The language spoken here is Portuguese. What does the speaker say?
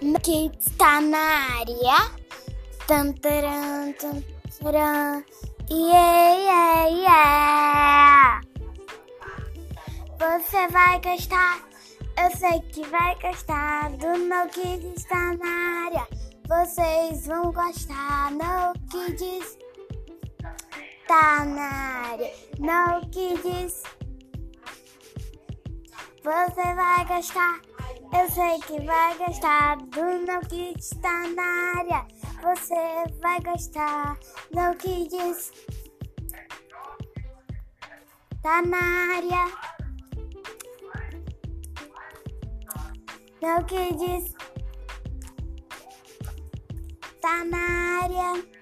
Kids está na área. Tan, taran, tan, taran. Yeah, yeah, yeah. Você vai gostar, eu sei que vai gostar do No Kids está na área. Vocês vão gostar, No Kids está na área. No Kids, você vai gostar. Eu sei que vai gostar do No Kids está na área. Você vai gostar No Kids tá na área. No Kids tá na área.